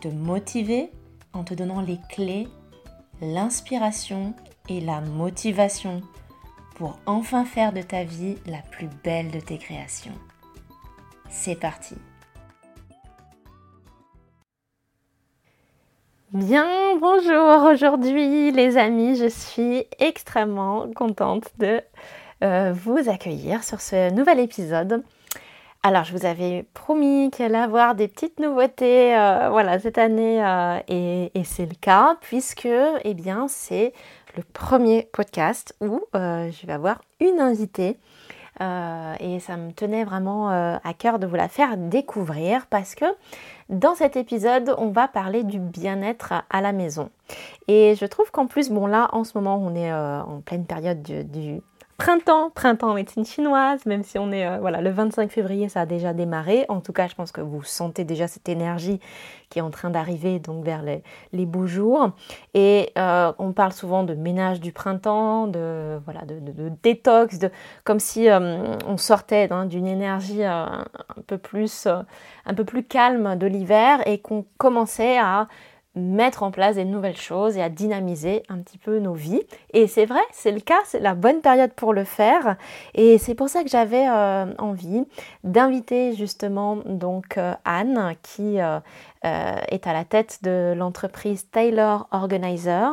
te motiver en te donnant les clés, l'inspiration et la motivation pour enfin faire de ta vie la plus belle de tes créations. C'est parti Bien, bonjour aujourd'hui les amis, je suis extrêmement contente de euh, vous accueillir sur ce nouvel épisode. Alors, je vous avais promis qu'il allait avoir des petites nouveautés euh, voilà, cette année euh, et, c'est le cas puisque eh bien, c'est le premier podcast où je vais avoir une invitée et ça me tenait vraiment à cœur de vous la faire découvrir parce que dans cet épisode, on va parler du bien-être à la maison. Et je trouve qu'en plus, bon là, en ce moment, on est euh, en pleine période du, printemps, printemps en médecine chinoise, même si on est euh, voilà le 25 février, ça a déjà démarré. En tout cas, je pense que vous sentez déjà cette énergie qui est en train d'arriver donc vers les, beaux jours. Et euh, on parle souvent de ménage du printemps, de voilà de, détox, de comme si euh, on sortait d'une énergie un peu plus un peu plus calme de l'hiver et qu'on commençait à mettre en place des nouvelles choses et à dynamiser un petit peu nos vies. Et c'est vrai, c'est le cas, c'est la bonne période pour le faire. Et c'est pour ça que j'avais euh, envie d'inviter justement donc euh, Anne qui euh, est à la tête de l'entreprise Taylor Organizer.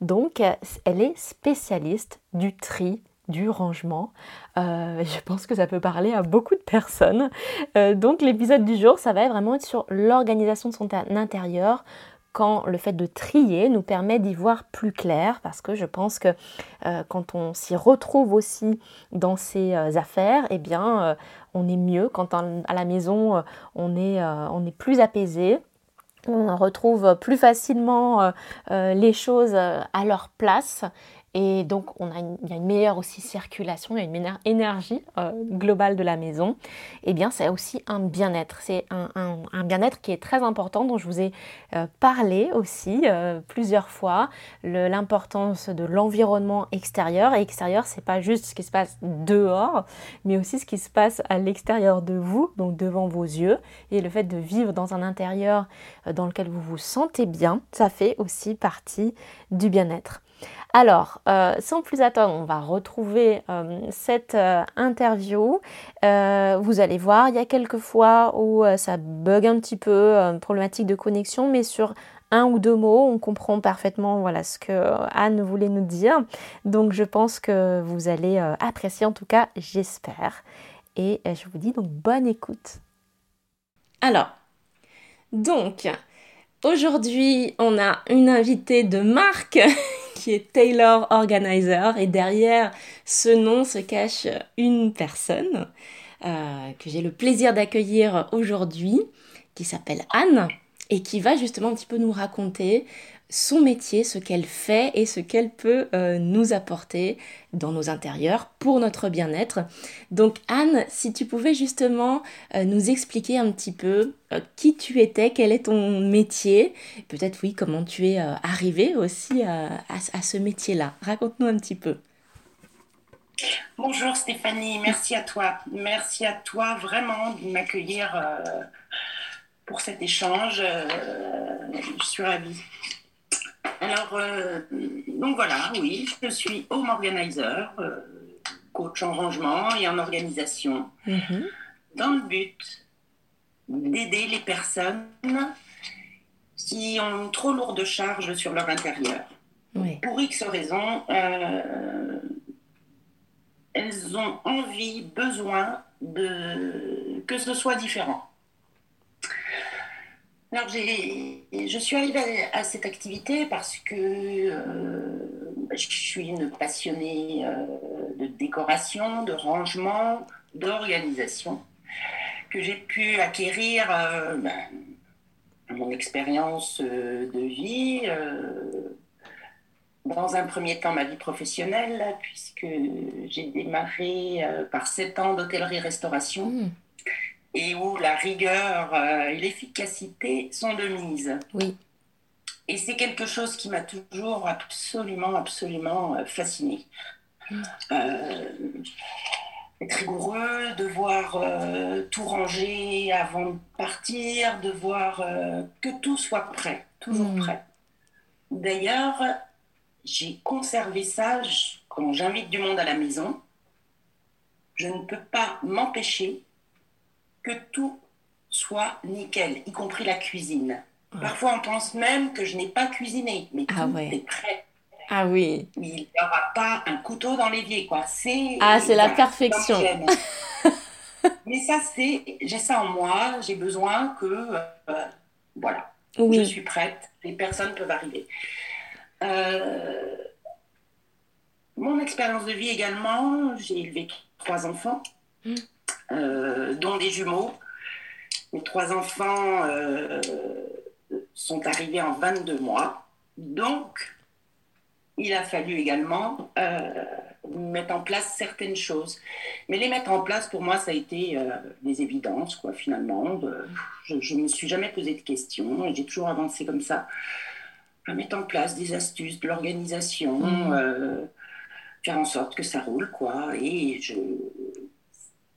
Donc elle est spécialiste du tri du rangement. je pense que ça peut parler à beaucoup de personnes. donc l'épisode du jour, ça va vraiment être sur l'organisation de son intérieur, quand le fait de trier nous permet d'y voir plus clair, parce que je pense que euh, quand on s'y retrouve aussi dans ces euh, affaires, eh bien, euh, on est mieux. Quand à la maison, on est, on est plus apaisé, on retrouve plus facilement les choses à leur place et donc, on a une, il y a une meilleure aussi circulation, il y a une meilleure énergie euh, globale de la maison. Et eh bien, c'est aussi un bien-être. C'est un, bien-être qui est très important, dont je vous ai euh, parlé aussi euh, plusieurs fois. L'importance de l'environnement extérieur. Et extérieur, c'est pas juste ce qui se passe dehors, mais aussi ce qui se passe à l'extérieur de vous, donc devant vos yeux. Et le fait de vivre dans un intérieur dans lequel vous vous sentez bien, ça fait aussi partie du bien-être. Alors, euh, sans plus attendre, on va retrouver euh, cette euh, interview. vous allez voir, il y a quelques fois où ça bug un petit peu, problématique de connexion, mais sur un ou deux mots, on comprend parfaitement voilà ce que Anne voulait nous dire. Donc, je pense que vous allez apprécier, en tout cas, j'espère. Et je vous dis donc bonne écoute. Alors, donc, aujourd'hui, on a une invitée de marque qui est Taylor Organizer. Et derrière ce nom se cache une personne euh, que j'ai le plaisir d'accueillir aujourd'hui, qui s'appelle Anne, et qui va justement un petit peu nous raconter son métier, ce qu'elle fait et ce qu'elle peut euh, nous apporter dans nos intérieurs pour notre bien-être. Donc Anne, si tu pouvais justement euh, nous expliquer un petit peu euh, qui tu étais, quel est ton métier, peut-être oui, comment tu es arrivée aussi à, à, ce métier-là. Raconte-nous un petit peu. Bonjour Stéphanie, merci à toi. Merci à toi vraiment de m'accueillir pour cet échange. je suis ravie. Alors, euh, donc voilà, oui, je suis home organizer, euh, coach en rangement et en organisation, mhm. dans le but d'aider les personnes qui ont trop lourde charge sur leur intérieur. Pour X raisons, euh, elles ont envie, besoin de que ce soit différent. Alors, je suis arrivée à, cette activité parce que euh, je suis une passionnée euh, de décoration, de rangement, d'organisation, que j'ai pu acquérir euh, ben, mon expérience de vie dans un premier temps ma vie professionnelle, puisque j'ai démarré par sept ans d'hôtellerie-restauration. Mmh et où la rigueur euh, et l'efficacité sont de mise. Oui. Et c'est quelque chose qui m'a toujours absolument, absolument euh, fasciné. Mm. Euh, être rigoureux, devoir tout ranger avant de partir, de voir que tout soit prêt, toujours mm. prêt. D'ailleurs, j'ai conservé ça quand j'invite du monde à la maison. Je ne peux pas m'empêcher que tout soit nickel, y compris la cuisine. Parfois, on pense même que je n'ai pas cuisiné, mais ah tout est prêt. Ah oui. Il n'y aura pas un couteau dans l'évier, quoi. C'est ah, c'est la perfection. mais ça, c'est, j'ai ça en moi. J'ai besoin que, euh, voilà, je suis prête. Les personnes peuvent arriver. Euh, mon expérience de vie également, j'ai élevé trois enfants. Mmh. Euh, dont des jumeaux. Mes trois enfants euh, sont arrivés en 22 mois. Donc, il a fallu également euh, mettre en place certaines choses. Mais les mettre en place, pour moi, ça a été des évidences, quoi, finalement. je ne me suis jamais posé de questions et j'ai toujours avancé comme ça. À mettre en place des astuces, de l'organisation, mmh. faire en sorte que ça roule, quoi. Et je,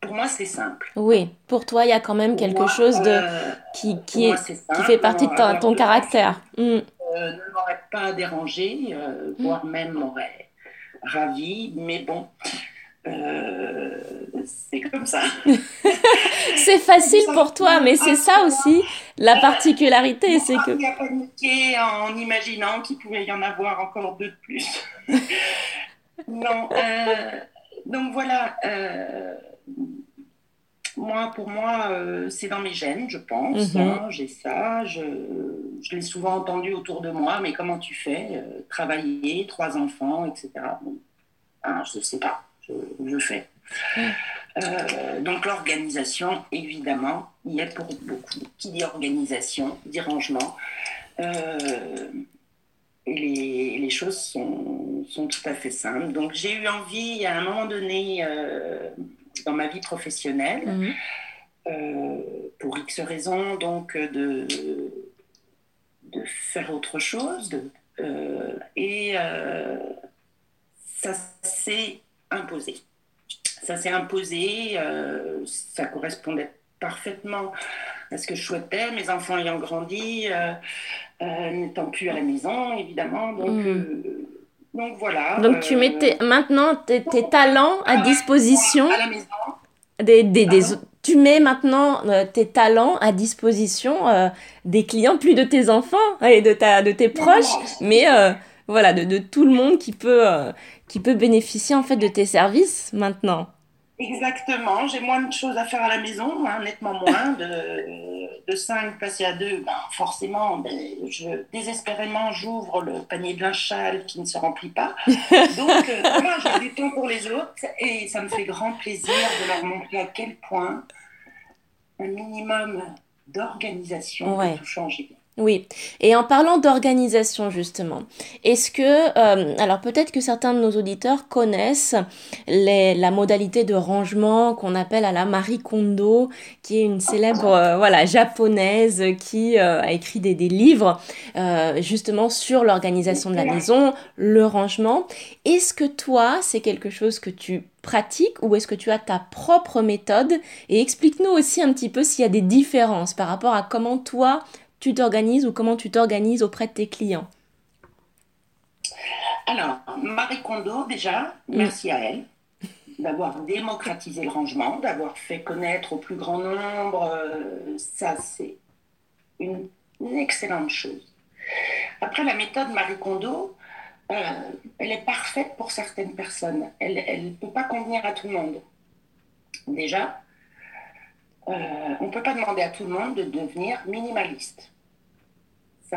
pour moi, c'est simple. Oui, pour toi, il y a quand même quelque chose de euh, qui, qui, est, qui fait partie de ton, caractère. Mm. Ne m'aurait pas dérangé, mm. voire même m'aurait ravi, mais bon, c'est comme ça. c'est facile pour toi, mais c'est ça aussi la particularité, c'est que. Tu as paniqué en imaginant qu'il pouvait y en avoir encore deux de plus. non, donc voilà moi, pour moi, euh, c'est dans mes gènes, je pense. Mhm. Hein, j'ai ça. Je, je l'ai souvent entendu autour de moi. Mais comment tu fais euh, Travailler, trois enfants, etc. Hein, je ne sais pas. Je, je fais. Euh, donc l'organisation, évidemment, il y a pour beaucoup. Qui dit organisation, dit rangement. les, les, choses sont, sont, tout à fait simples. Donc j'ai eu envie, à un moment donné, dans ma vie professionnelle, mhm. euh, pour X raisons, donc de, de faire autre chose. De, euh, et euh, ça s'est imposé. Ça s'est imposé, ça correspondait parfaitement à ce que je souhaitais, mes enfants ayant grandi, n'étant plus à la maison, évidemment. Donc, mhm. Donc voilà. Donc tu mets maintenant tes, talents à disposition. À la maison. Des, des, tu mets maintenant euh, tes talents à disposition euh, des clients, plus de tes enfants et de, ta, de tes proches, mais euh, voilà, de, de, tout le monde qui peut, qui peut bénéficier en fait de tes services maintenant. Exactement, j'ai moins de choses à faire à la maison, hein, nettement moins. De, de 5 passer à 2, ben, forcément, ben, je, désespérément, j'ouvre le panier de linge qui ne se remplit pas. Donc, euh, moi, j'ai du temps pour les autres et ça me fait grand plaisir de leur montrer à quel point un minimum d'organisation peut tout changer. Oui, et en parlant d'organisation justement, est-ce que, euh, alors peut-être que certains de nos auditeurs connaissent les, la modalité de rangement qu'on appelle à la Marie Kondo, qui est une célèbre euh, voilà japonaise qui euh, a écrit des, des livres justement sur l'organisation de la maison, le rangement. Est-ce que toi, c'est quelque chose que tu pratiques ou est-ce que tu as ta propre méthode? Et explique-nous aussi un petit peu s'il y a des différences par rapport à comment toi tu t'organises ou comment tu t'organises auprès de tes clients? Alors, Marie Kondo, déjà, mm. merci à elle d'avoir démocratisé le rangement, d'avoir fait connaître au plus grand nombre. Euh, ça, c'est une, excellente chose. Après, la méthode Marie Kondo, euh, elle est parfaite pour certaines personnes. Elle ne peut pas convenir à tout le monde. Déjà, euh, on ne peut pas demander à tout le monde de devenir minimaliste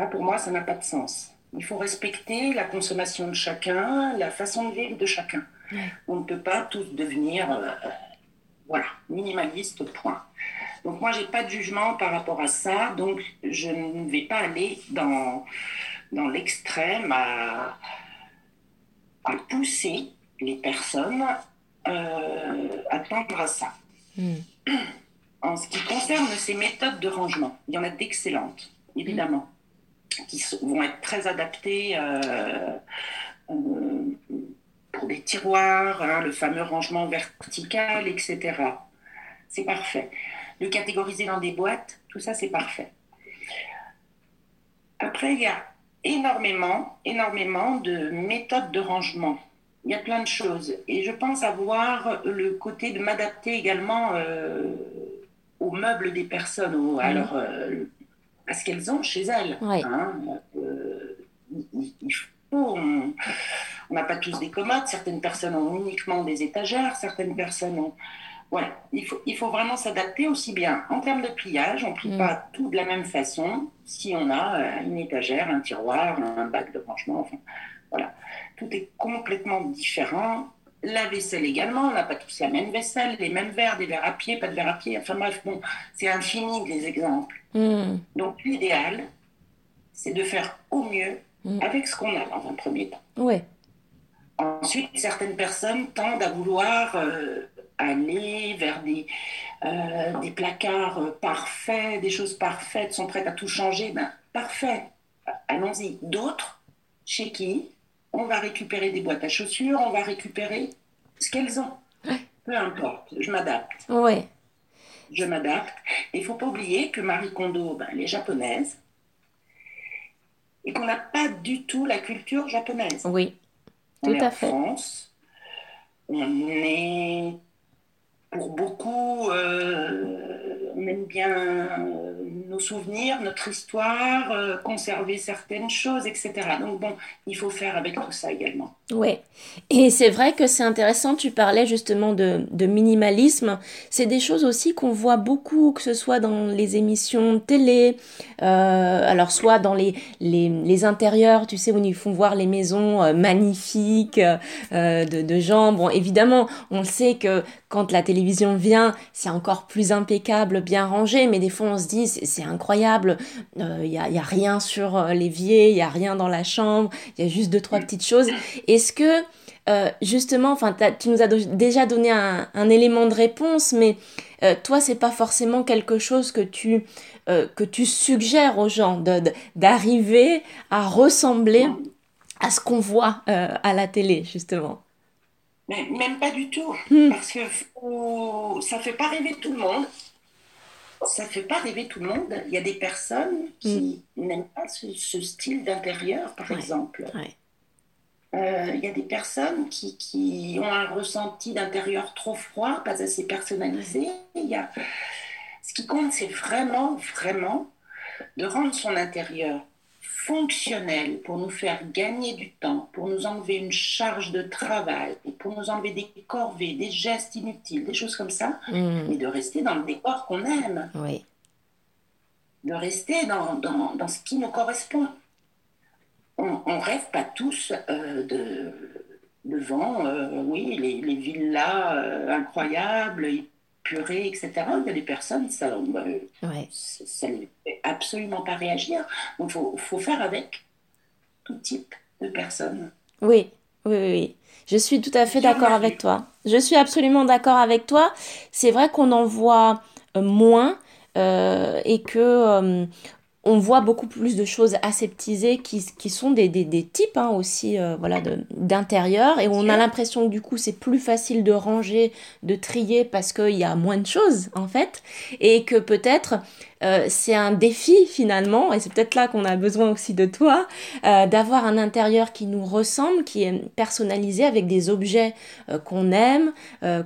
pour moi, ça n'a pas de sens. Il faut respecter la consommation de chacun, la façon de vivre de chacun. On ne peut pas tous devenir, euh, voilà, minimaliste, point. Donc moi, j'ai pas de jugement par rapport à ça, donc je ne vais pas aller dans, dans l'extrême à, à pousser les personnes euh, à tendre à ça. Hmm. En ce qui concerne ces méthodes de rangement, il y en a d'excellentes, évidemment, qui vont être très adaptées euh, pour des tiroirs, hein, le fameux rangement vertical, etc. C'est parfait. Le catégoriser dans des boîtes, tout ça, c'est parfait. Après, il y a énormément, énormément de méthodes de rangement. Il y a plein de choses. Et je pense avoir le côté de m'adapter également euh, aux meubles des personnes, à, leur, euh, à ce qu'elles ont chez elles. Ouais. hein. Euh, il, il faut, on n'a pas tous des commodes, certaines personnes ont uniquement des étagères, certaines personnes ont... Voilà, il faut, il faut vraiment s'adapter aussi bien en termes de pliage, on ne plie Mm. pas tout de la même façon si on a euh, une étagère, un tiroir, un bac de rangement, enfin voilà, tout est complètement différent. La vaisselle également, on n'a pas tous la même vaisselle, les mêmes verres, des verres à pied, pas de verres à pied, enfin bref, bon, c'est infini les exemples. Hmm. Donc l'idéal, c'est de faire au mieux Mm. avec ce qu'on a dans un premier temps. Ouais. Ensuite, certaines personnes tendent à vouloir euh, aller vers des, euh, des placards euh, parfaits, des choses parfaites, sont prêtes à tout changer. Ben, parfait, allons-y. D'autres, chez qui on va récupérer des boîtes à chaussures, on va récupérer ce qu'elles ont. Peu importe, je m'adapte. Ouais. Je m'adapte. Il ne faut pas oublier que Marie Kondo, ben, elle est japonaise et qu'on n'a pas du tout la culture japonaise. Oui. On Tout est à en fait. France. On est, pour beaucoup, euh, on aime bien euh, nos souvenirs, notre histoire, euh, conserver certaines choses, etc. Donc bon, il faut faire avec tout ça également. Ouais. Et c'est vrai que c'est intéressant, tu parlais justement de, de minimalisme. C'est des choses aussi qu'on voit beaucoup, que ce soit dans les émissions télé, euh, alors soit dans les, les, les intérieurs, tu sais, où ils font voir les maisons magnifiques de, de gens. Bon, évidemment, on le sait que quand la télévision vient, c'est encore plus impeccable, bien rangé, mais des fois on se dit, c'est incroyable, il n'y a, y a rien sur euh, l'évier, il n'y a rien dans la chambre, il y a juste deux, trois petites choses. Est-ce que, euh, justement, enfin, tu nous as do- déjà donné un, un élément de réponse, mais euh, toi, c'est pas forcément quelque chose que tu, euh, que tu suggères aux gens d'arriver à ressembler à ce qu'on voit euh, à la télé, justement. Mais même pas du tout, Hmm. parce que faut- ça fait pas rêver tout le monde. Ça fait pas rêver tout le monde. Il y a des personnes qui n'aiment pas ce, ce style d'intérieur, par Ouais. exemple. Ouais. Euh, il y a des personnes qui, qui ont un ressenti d'intérieur trop froid, pas assez personnalisé. Il y a... Ce qui compte, c'est vraiment, vraiment de rendre son intérieur fonctionnel pour nous faire gagner du temps, pour nous enlever une charge de travail, pour nous enlever des corvées, des gestes inutiles, des choses comme ça, Hmm. mais de rester dans le décor qu'on aime, Oui. de rester dans, dans, dans ce qui nous correspond. On, on rêve pas tous euh, de, devant, euh, oui, les, les villas euh, incroyables, épurées, etc. Il y a des personnes, ça ne Ouais. ça ne fait absolument pas réagir. Donc, il faut, faut faire avec tout type de personnes. Oui, oui, oui, oui. Je suis tout à fait d'accord avec toi. Je suis absolument d'accord avec toi. C'est vrai qu'on en voit euh, moins euh, et que euh, on voit beaucoup plus de choses aseptisées qui, qui sont des, des, des types hein, aussi euh, voilà, d'intérieur. Et on a l'impression que du coup c'est plus facile de ranger, de trier parce qu'il y a moins de choses en fait. Et que peut-être euh, c'est un défi finalement et c'est peut-être là qu'on a besoin aussi de toi euh, d'avoir un intérieur qui nous ressemble, qui est personnalisé avec des objets euh, qu'on aime,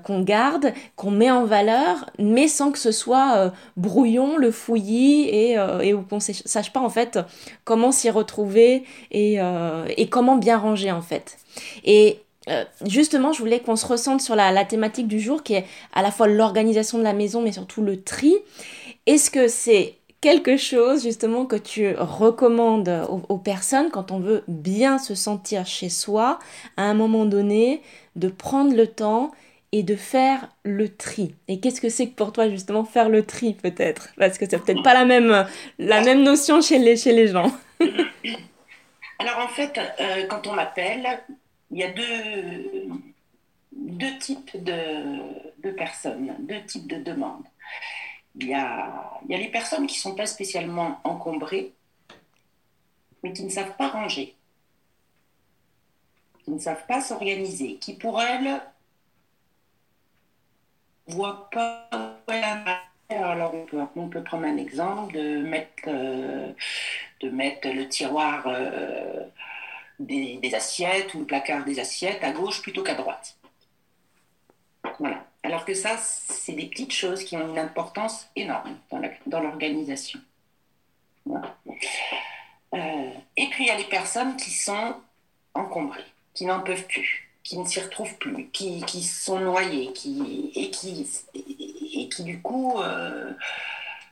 qu'on garde, qu'on met en valeur, mais sans que ce soit brouillon, le fouillis et, et où qu'on ne sache pas en fait comment s'y retrouver et, et comment bien ranger en fait. Et justement, je voulais qu'on se ressente sur la, la thématique du jour qui est à la fois l'organisation de la maison mais surtout le tri. Est-ce que c'est quelque chose justement que tu recommandes aux, personnes quand on veut bien se sentir chez soi à un moment donné, de prendre le temps et de faire le tri? Et qu'est-ce que c'est que pour toi justement faire le tri peut-être? Parce que c'est peut-être pas la même, notion chez les, gens. Alors en fait, euh, quand on m'appelle, il y a deux, deux types de, personnes, deux types de demandes. Il y a, il y a les personnes qui ne sont pas spécialement encombrées, mais qui ne savent pas ranger, qui ne savent pas s'organiser, qui pour elles ne voient pas alors on peut, prendre un exemple de mettre, euh, de mettre le tiroir euh, des, assiettes ou le placard des assiettes à gauche plutôt qu'à droite. Voilà. Alors que ça, c'est des petites choses qui ont une importance énorme dans l'organisation. Euh, et puis il y a les personnes qui sont encombrées, qui n'en peuvent plus, qui ne s'y retrouvent plus, qui, qui sont noyées, qui, et, qui, du coup euh,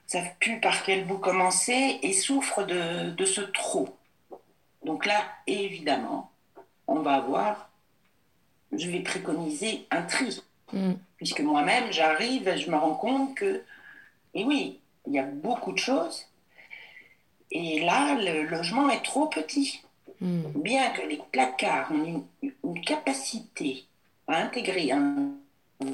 savent plus par quel bout commencer et souffrent de, ce trop. Donc là, évidemment, on va avoir, je vais préconiser un tri. Mm. Puisque moi-même, j'arrive et je me rends compte que, et oui, il y a beaucoup de choses. Et là, le logement est trop petit. Mm. Bien que les placards ont une, capacité à intégrer un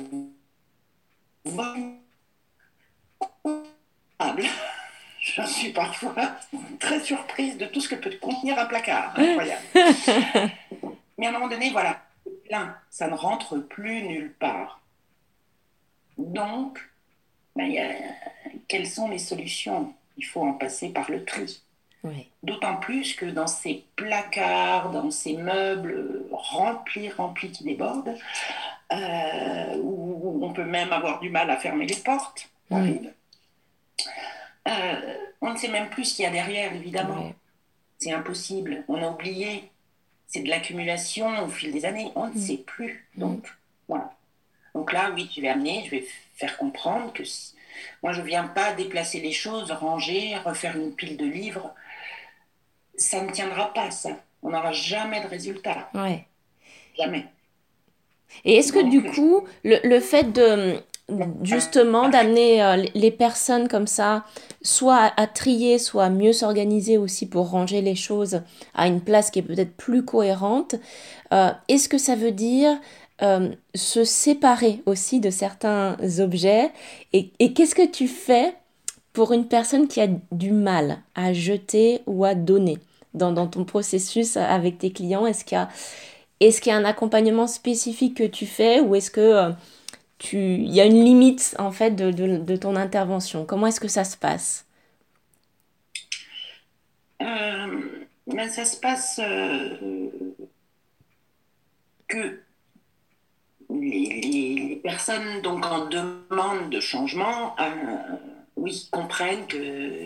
Je suis parfois très surprise de tout ce que peut contenir un placard. Incroyable. Mais à un moment donné, voilà, là, ça ne rentre plus nulle part. Donc, ben, quelles sont les solutions? Il faut en passer par le tri. D'autant plus que dans ces placards, dans ces meubles remplis, remplis qui débordent, euh, où on peut même avoir du mal à fermer les portes, euh, on ne sait même plus ce qu'il y a derrière, évidemment. C'est impossible. On a oublié c'est de l'accumulation au fil des années. On ne mm. sait plus. Mm. Donc, voilà. Donc là, oui, je vais amener, je vais faire comprendre que moi, je ne viens pas déplacer les choses, ranger, refaire une pile de livres. Ça ne tiendra pas, ça. On n'aura jamais de résultat. Ouais. Jamais. Et est-ce que du coup, le, le fait de, justement d'amener euh, les personnes comme ça, soit à, trier, soit à mieux s'organiser aussi pour ranger les choses à une place qui est peut-être plus cohérente. Euh, est-ce que ça veut dire euh, se séparer aussi de certains objets. Et, qu'est-ce que tu fais pour une personne qui a du mal à jeter ou à donner dans, ton processus avec tes clients? Est-ce qu'il y qu'il y a un accompagnement spécifique que tu fais ou est-ce que il y a une limite en fait de, ton intervention? Comment est-ce que ça se passe? Euh, ben, Ça se passe euh, que les, personnes donc en demande de changement, euh, oui, comprennent que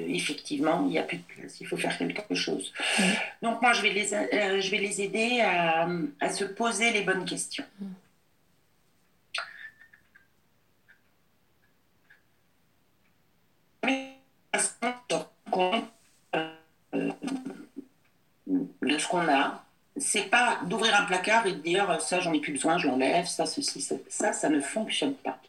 effectivement il n'y a plus de place, il faut faire quelque chose. Donc moi je vais les, je vais les aider à, à, se poser les bonnes questions. compte euh, de ce qu'on a. C'est pas d'ouvrir un placard et de dire ça, j'en ai plus besoin, je l'enlève, ça, ceci, ça, ça, ne fonctionne pas.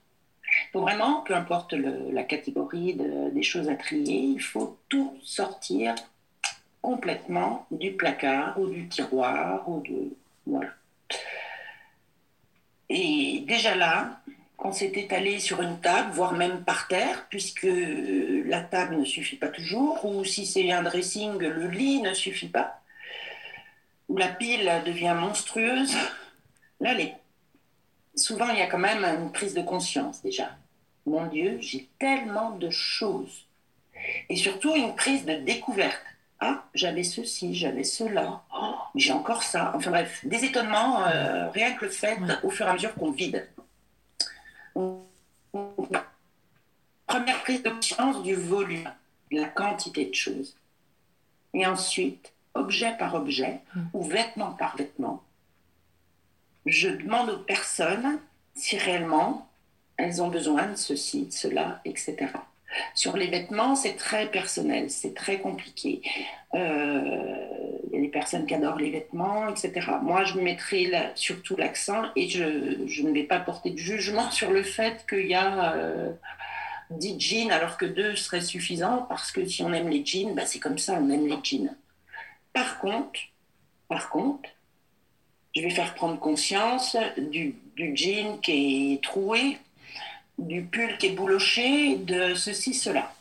Il faut vraiment, peu importe la catégorie des choses à trier, il faut tout sortir complètement du placard ou du tiroir ou de. Voilà. Et déjà là, on s'est étalé sur une table, voire même par terre, puisque la table ne suffit pas toujours, ou si c'est un dressing, le lit ne suffit pas, ou la pile devient monstrueuse. Là, les... souvent, il y a quand même une prise de conscience déjà. Mon Dieu, j'ai tellement de choses. Et surtout une prise de découverte. Ah, j'avais ceci, j'avais cela, oh, j'ai encore ça. Enfin bref, des étonnements, euh, rien que le fait au fur et à mesure qu'on vide. Première prise de conscience du volume, la quantité de choses. Et ensuite, objet par objet hmm. ou vêtement par vêtement, je demande aux personnes si réellement elles ont besoin de ceci, de cela, etc. Sur les vêtements, c'est très personnel, c'est très compliqué. Euh, il y a des personnes qui adorent les vêtements, etc. Moi, je mettrai surtout l'accent et je, je, ne vais pas porter de jugement sur le fait qu'il y a 10 jeans alors que deux seraient suffisants parce que si on aime les jeans, bah, c'est comme ça, on aime les jeans. Par contre, par contre, je vais faire prendre conscience du, jean qui est troué, du pull qui est bouloché, de ceci, cela.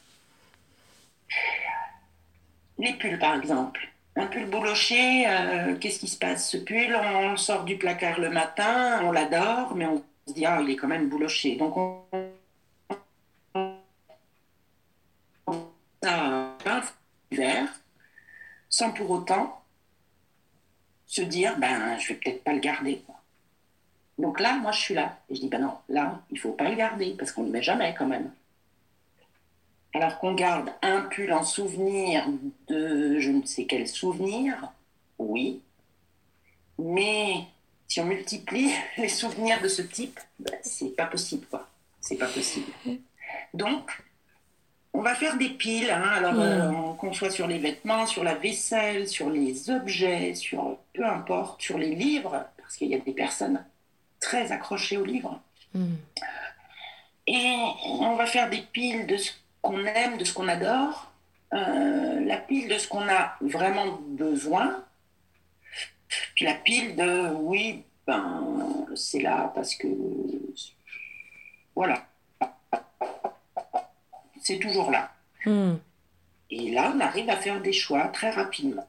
Les pulls, par exemple. Un pull bouloché, euh, qu'est-ce qui se passe Ce pull, on sort du placard le matin, on l'adore, mais on se dit, ah, il est quand même bouloché. Donc, on un hiver, sans pour autant se dire, ben, je vais peut-être pas le garder. Donc là, moi, je suis là. Et je dis, ben non, là, il faut pas le garder, parce qu'on ne le met jamais quand même. Alors qu'on garde un pull en souvenir de je ne sais quel souvenir, oui. Mais si on multiplie les souvenirs de ce type, ben, c'est pas possible, quoi. C'est pas possible. Donc, on va faire des piles, hein. alors hmm. euh, qu'on soit sur les vêtements, sur la vaisselle, sur les objets, sur peu importe, sur les livres, parce qu'il y a des personnes très accrochées aux livres. Hmm. Et on va faire des piles de ce qu'on aime, de ce qu'on adore, euh, la pile de ce qu'on a vraiment besoin, puis la pile de oui, ben c'est là parce que voilà c'est toujours là. Hmm. Et là, on arrive à faire des choix très rapidement.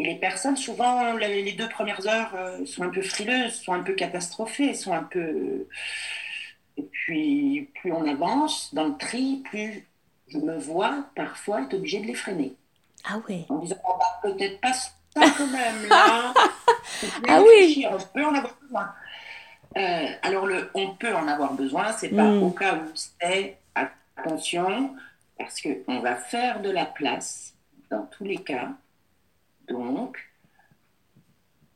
Et les personnes, souvent, les deux premières heures euh, sont un peu frileuses, sont un peu catastrophées, sont un peu. Et puis, plus on avance dans le tri, plus je me vois parfois être obligée de les freiner. Ah oui. En disant, oh, bah, peut-être pas ça quand même, là. ah oui. On peut en avoir besoin. Euh, alors, le on peut en avoir besoin, c'est pas hmm. au cas où c'est Attention, parce qu'on va faire de la place dans tous les cas. Donc,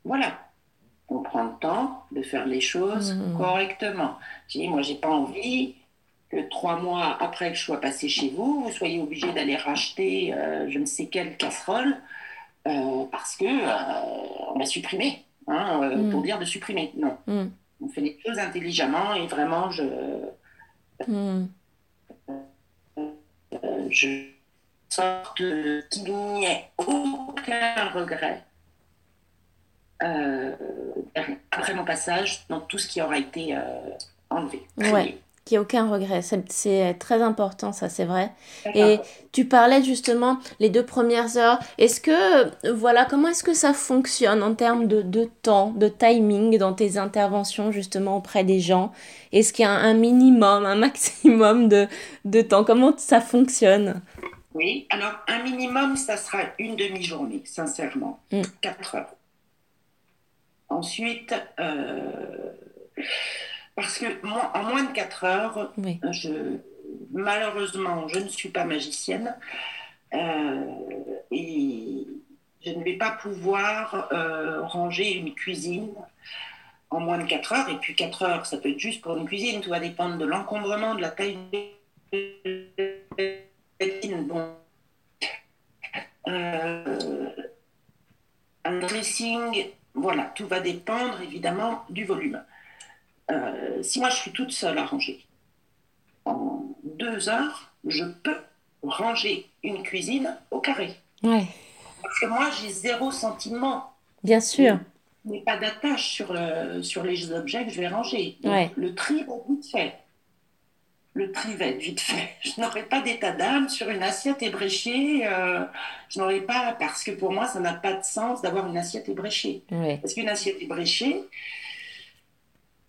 voilà, on prend le temps de faire les choses mmh. correctement. Je dis, moi, j'ai pas envie que trois mois après que je sois passé chez vous, vous soyez obligé d'aller racheter euh, je ne sais quelle casserole euh, parce que euh, on a supprimé, hein, mmh. pour dire de supprimer. Non, mmh. on fait les choses intelligemment et vraiment, je je sorte qu'il n'y ait aucun regret euh, après mon passage dans tout ce qui aura été euh, enlevé. Ouais, qu'il n'y ait aucun regret. C'est très important, ça, c'est vrai. Et tu parlais justement les deux premières heures. Est-ce que, voilà, comment est-ce que ça fonctionne en termes de, de, temps, de timing dans tes interventions justement auprès des gens? Est-ce qu'il y a un minimum, un maximum de, de temps? Comment ça fonctionne? Oui, alors un minimum, ça sera une demi-journée, sincèrement, mm. quatre heures. Ensuite, euh, parce que moi, en moins de quatre heures, je, malheureusement, je ne suis pas magicienne euh, et je ne vais pas pouvoir euh, ranger une cuisine en moins de 4 heures. Et puis 4 heures, ça peut être juste pour une cuisine. Tout va dépendre de l'encombrement, de la taille de la cuisine. Bon. Euh, un dressing, voilà, tout va dépendre évidemment du volume. Euh, si moi je suis toute seule à ranger, en deux heures, je peux ranger une cuisine au carré. Ouais. Parce que moi, j'ai zéro sentiment. Bien sûr. Mais pas d'attache sur, le, sur les objets que je vais ranger. Le tri va vite fait. Le tri va être vite fait. Je n'aurai pas d'état d'âme sur une assiette ébréchée. Euh, je n'aurai pas, parce que pour moi, ça n'a pas de sens d'avoir une assiette ébréchée. Parce qu'une assiette ébréchée,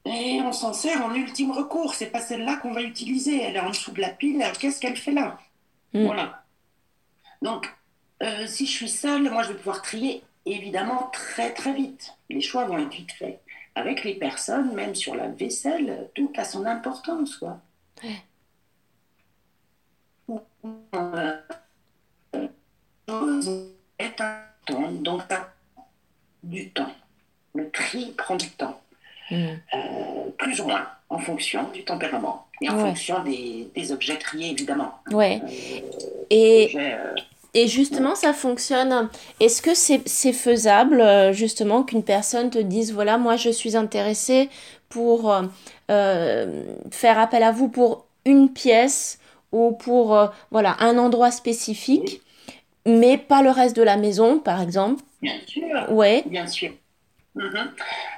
et on s'en sert en ultime recours. C'est pas celle-là qu'on va utiliser. Elle est en dessous de la pile. Qu'est-ce qu'elle fait là mm. Voilà. Donc, euh, si je suis seule, moi, je vais pouvoir trier évidemment très très vite. Les choix vont être vite faits. Avec les personnes, même sur la vaisselle, tout a son importance, quoi. Temps, donc du temps. Le tri prend du temps. Euh, plus ou moins, en fonction du tempérament et en fonction des, des, objets triés, évidemment. Ouais. et Et justement, ça fonctionne. Est-ce que c'est faisable, euh, justement, qu'une personne te dise, voilà, moi, je suis intéressée pour euh, euh, faire appel à vous pour une pièce ou pour, voilà, un endroit spécifique, mais pas le reste de la maison, par exemple? Bien sûr. Ouais. Bien sûr. Mhm.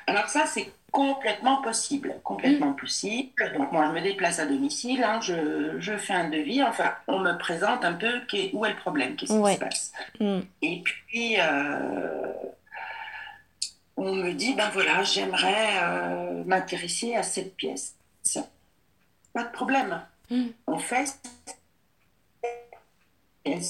Alors ça, c'est complètement possible, complètement mm. possible. Donc moi, je me déplace à domicile, hein, je, je, fais un devis, enfin, on me présente un peu où est le problème, qu'est-ce qui se passe. Mm. Et puis, euh, on me dit, ben voilà, j'aimerais euh, m'intéresser à cette pièce. Pas de problème. Mm. On fait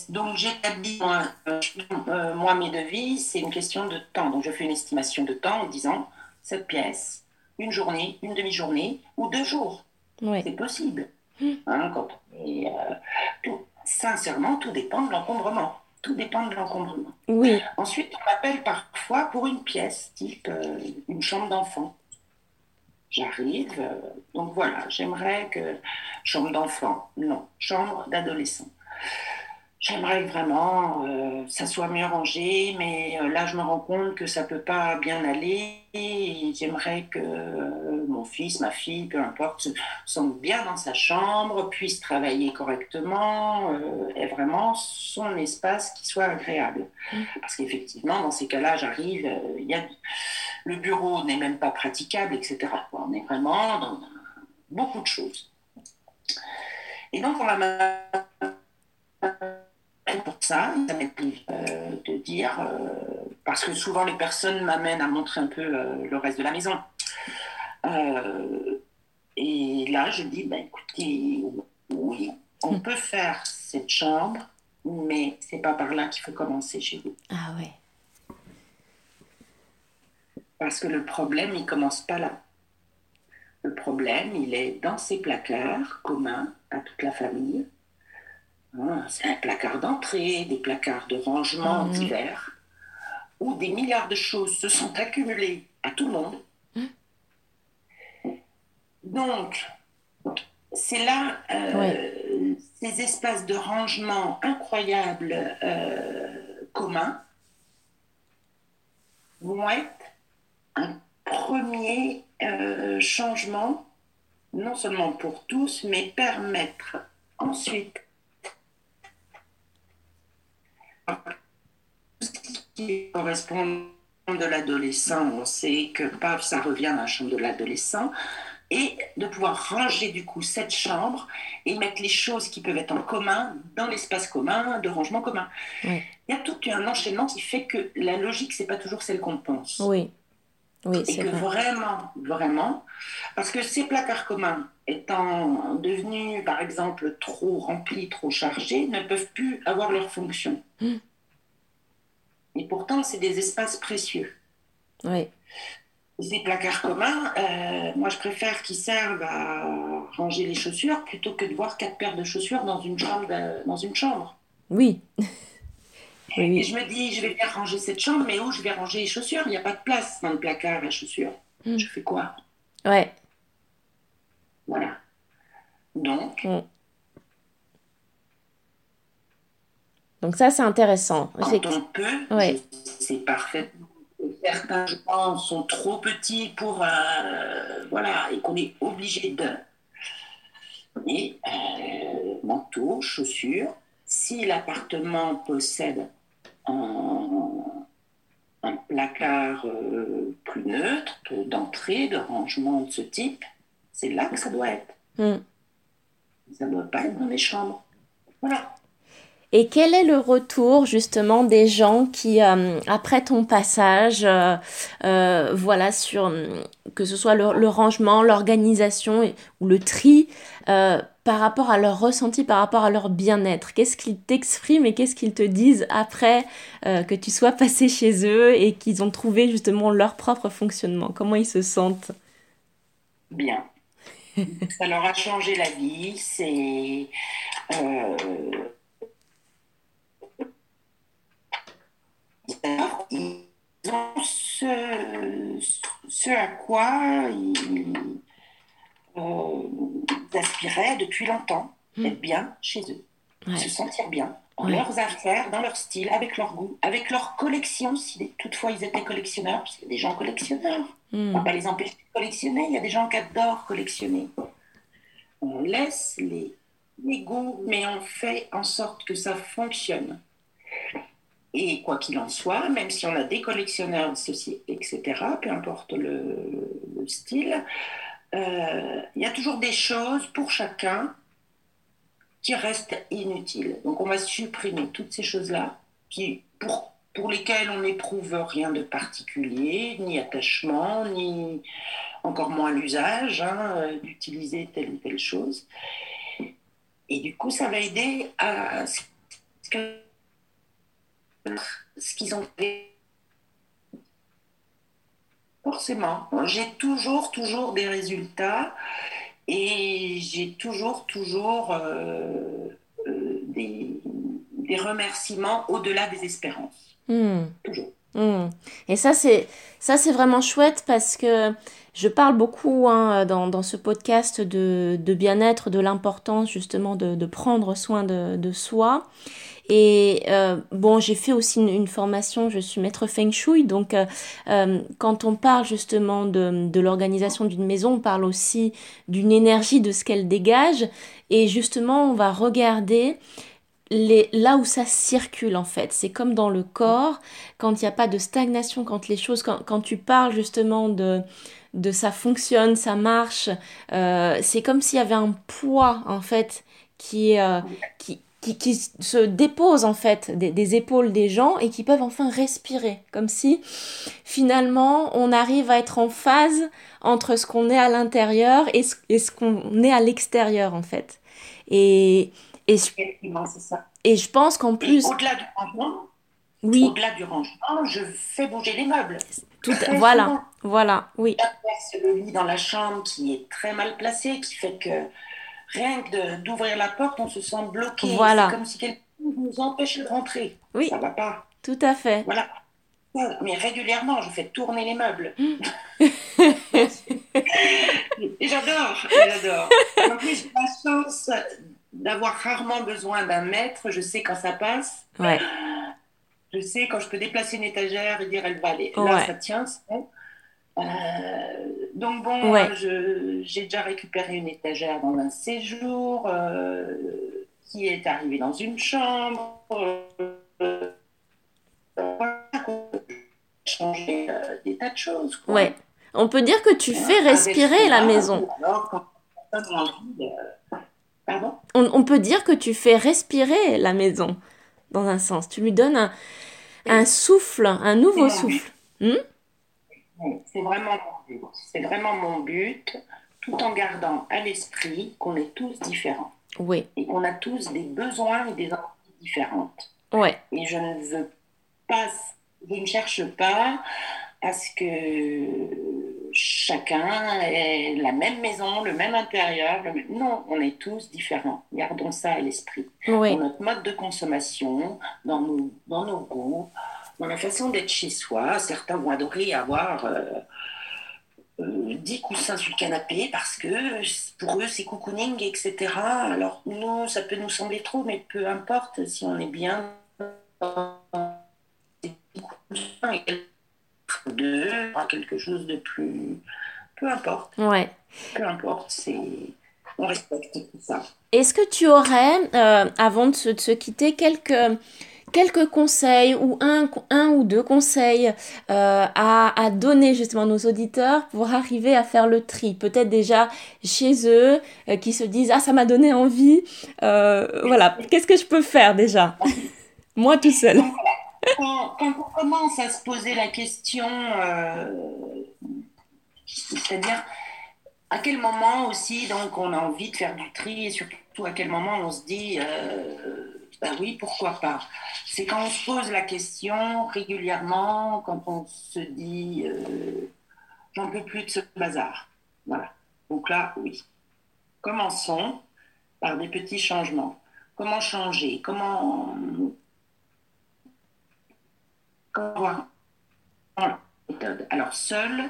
donc j'établis moi, euh, moi mes devis, c'est une question de temps. Donc je fais une estimation de temps en disant cette pièce, une journée, une demi-journée ou deux jours. C'est possible. Hmm. Hein, et, euh, sincèrement, tout dépend de l'encombrement. Tout dépend de l'encombrement. Oui. Ensuite, on m'appelle parfois pour une pièce, type euh, une chambre d'enfant. J'arrive, euh, donc voilà, j'aimerais que chambre d'enfant, non, chambre d'adolescent. J'aimerais vraiment euh, ça soit mieux rangé, mais euh, là je me rends compte que ça peut pas bien aller. J'aimerais que euh, mon fils, ma fille, peu importe, se sente bien dans sa chambre, puisse travailler correctement, euh, et vraiment son espace qui soit agréable. Mm. Parce qu'effectivement, dans ces cas-là, j'arrive, il y a le bureau n'est même pas praticable, etc. On est vraiment dans beaucoup de choses. Et donc on va pour ça, ça m'est euh, de dire, euh, parce que souvent les personnes m'amènent à montrer un peu euh, le reste de la maison. et là, je dis, ben, écoutez, oui, on hmm. peut faire cette chambre, mais c'est pas par là qu'il faut commencer chez vous. Ah ouais. Parce que le problème, il commence pas là. Le problème, il est dans ces placards communs à toute la famille c'est un placard d'entrée, des placards de rangement mhm. divers, où des milliards de choses se sont accumulées à tout le monde. Donc, c'est là, euh, ces espaces de rangement incroyables euh, communs vont être un premier euh, changement, non seulement pour tous, mais permettre ensuite qui correspond de l'adolescent, on sait que paf, ça revient dans la chambre de l'adolescent, et de pouvoir ranger du coup cette chambre et mettre les choses qui peuvent être en commun dans l'espace commun, de rangement commun. Il y a tout un enchaînement qui fait que la logique, c'est pas toujours celle qu'on pense. Oui. Oui, et que vraiment, vraiment, parce que ces placards communs étant devenus, par exemple, trop remplis, trop chargés, ne peuvent plus avoir leur fonction. Hum. Et pourtant, c'est des espaces précieux. Oui. Ces placards communs, euh, moi je préfère qu'ils servent à ranger les chaussures plutôt que de voir quatre paires de chaussures dans une chambre. Dans une chambre. Oui. Et je me dis, je vais bien ranger cette chambre, mais où je vais ranger les chaussures? Il n'y a pas de place dans le placard à chaussures. Hmm. Je fais quoi? Ouais. Voilà. Donc, hmm. Donc ça, c'est intéressant. Quand on peut, c'est parfait. Certains gens sont trop petits pour... Euh, voilà, et qu'on est obligé de... Et euh, manteau, chaussures. Si l'appartement possède un, placard euh, plus neutre, d'entrée, de rangement de ce type, c'est là que ça doit être. Hmm. Ça ne doit pas être dans les chambres. Voilà. Et quel est le retour justement des gens qui, euh, après ton passage, euh, euh, voilà, sur que ce soit le, rangement, l'organisation ou le tri, par rapport à leur ressenti, par rapport à leur bien-être? Qu'est-ce qu'ils t'expriment et qu'est-ce qu'ils te disent après que tu sois passé chez eux et qu'ils ont trouvé justement leur propre fonctionnement? Comment ils se sentent? Bien. Ça leur a changé la vie. C'est ils ont ce, à quoi ils, euh, aspiraient depuis longtemps, hmm. être bien chez eux, se sentir bien. dans leurs affaires, dans leur style, avec leur goût, avec leur collection, si toutefois ils étaient collectionneurs, parce qu'il y a des gens collectionneurs. On ne va pas les empêcher de collectionner, il y a des gens qui adorent collectionner. On laisse les, les goûts, mais on fait en sorte que ça fonctionne. Et quoi qu'il en soit, même si on a des collectionneurs de ceci, etc., peu importe le, style, euh, il y a toujours des choses pour chacun qui restent inutiles. Donc on va supprimer toutes ces choses-là qui, pour, pour lesquelles on n'éprouve rien de particulier, ni attachement, ni encore moins l'usage hein, d'utiliser telle ou telle chose. Et du coup, ça va aider à ce qu'ils ont fait. Forcément, j'ai toujours, toujours des résultats et j'ai toujours, toujours euh, euh, des, remerciements au-delà des espérances. Hmm. Toujours. Hmm. Et ça, c'est ça, c'est vraiment chouette parce que je parle beaucoup hein, dans, ce podcast de, bien-être, de l'importance justement de, prendre soin de, soi. Et euh, bon, j'ai fait aussi une, formation, je suis maître feng shui, donc euh, euh, quand on parle justement de, l'organisation d'une maison, on parle aussi d'une énergie, de ce qu'elle dégage, et justement on va regarder les, là où ça circule en fait. C'est comme dans le corps, quand il n'y a pas de stagnation, quand les choses, quand, quand tu parles justement de, de ça fonctionne, ça marche, c'est comme s'il y avait un poids en fait qui, qui, qui, se déposent en fait des, épaules des gens et qui peuvent enfin respirer, comme si finalement on arrive à être en phase entre ce qu'on est à l'intérieur et ce, qu'on est à l'extérieur en fait. Et, et, je, et je pense qu'en plus... Au-delà du rangement, oui. au-delà du rangement, je fais bouger les meubles. Tout, voilà, voilà, oui. Le lit dans la chambre qui est très mal placé, qui fait que rien que d'ouvrir la porte, on se sent bloqué. Voilà. C'est comme si quelqu'un nous empêchait de rentrer. Oui. Ça va pas. Tout à fait. Voilà. Mais régulièrement, je fais tourner les meubles. et j'adore, j'adore. En plus, j'ai la chance d'avoir rarement besoin d'un maître. Je sais quand ça passe. Ouais. Je sais quand je peux déplacer une étagère et dire elle va aller. Là, ça tient, bon. Euh, donc bon, j'ai déjà récupéré une étagère dans un séjour euh, qui est arrivé dans une chambre. Euh, changer des tas de choses. Ouais. On peut dire que tu fais respirer la maison. on, peut dire que tu fais respirer la maison, dans un sens. Tu lui donnes un, un souffle, un nouveau souffle. Hmm? C'est vraiment, c'est vraiment mon but, tout en gardant à l'esprit qu'on est tous différents. Oui. Et qu'on a tous des besoins et des envies différentes. Ouais. Et je ne veux pas, je ne cherche pas à ce que chacun ait la même maison, le même intérieur. Non, on est tous différents. Gardons ça à l'esprit. Oui. Dans notre mode de consommation, dans nos, dans nos goûts, dans la façon d'être chez soi. Certains vont adorer avoir euh, euh, 10 coussins sur le canapé parce que pour eux c'est cocooning, etc. Alors nous, ça peut nous sembler trop, mais peu importe si on est bien de quelque chose de plus peu importe ouais peu importe c'est on respecte tout ça est-ce que tu aurais euh, avant de se quitter quelques quelques conseils ou un, un ou deux conseils euh, à, donner justement à nos auditeurs pour arriver à faire le tri Peut-être déjà chez eux euh, qui se disent Ah, ça m'a donné envie. Euh, voilà, qu'est-ce que je peux faire déjà? Moi tout seul. Quand, quand, on commence à se poser la question, c'est-à-dire à quel moment aussi donc on a envie de faire du tri et surtout à quel moment on se dit ben oui, pourquoi pas. C'est quand on se pose la question régulièrement, quand on se dit euh, j'en peux plus de ce bazar. Voilà. Donc là, oui. Commençons par des petits changements. Comment changer? Comment. Comment. Voilà. Alors, seul,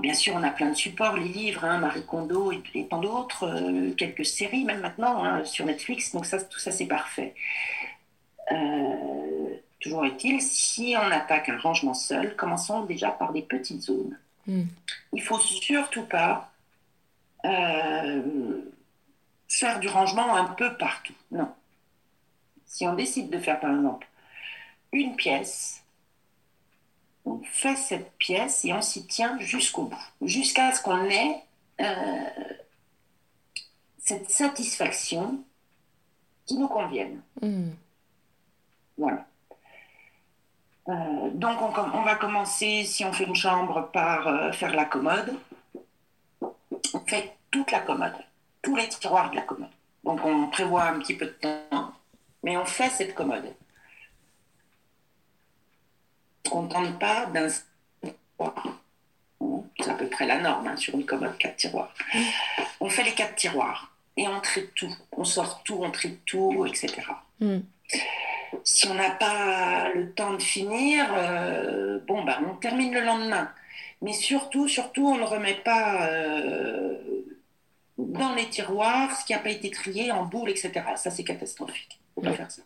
bien sûr, on a plein de supports, les livres, hein, Marie Kondo et, tant d'autres, euh, quelques séries même maintenant hein, sur Netflix, donc ça, tout ça c'est parfait. Euh, toujours est-il, si on attaque un rangement seul, commençons déjà par des petites zones. Hmm. Il faut surtout pas euh, faire du rangement un peu partout. Non. Si on décide de faire par exemple une pièce, on fait cette pièce et on s'y tient jusqu'au bout, jusqu'à ce qu'on ait euh, cette satisfaction qui nous convienne. Hmm. Voilà. Euh, donc on, va commencer, si on fait une chambre, par euh, faire la commode. On fait toute la commode, tous les tiroirs de la commode. Donc on prévoit un petit peu de temps, mais on fait cette commode. On ne tente pas d'un c'est à peu près la norme hein, sur une commode, quatre tiroirs. On fait les quatre tiroirs et on traite tout. On sort tout, on traite tout, etc si on n'a pas le temps de finir, euh, bon, bah, on termine le lendemain. Mais surtout, surtout, on ne remet pas euh, dans les tiroirs ce qui n'a pas été trié en boule, etc. Ça, c'est catastrophique. Il ne faut pas faire ça.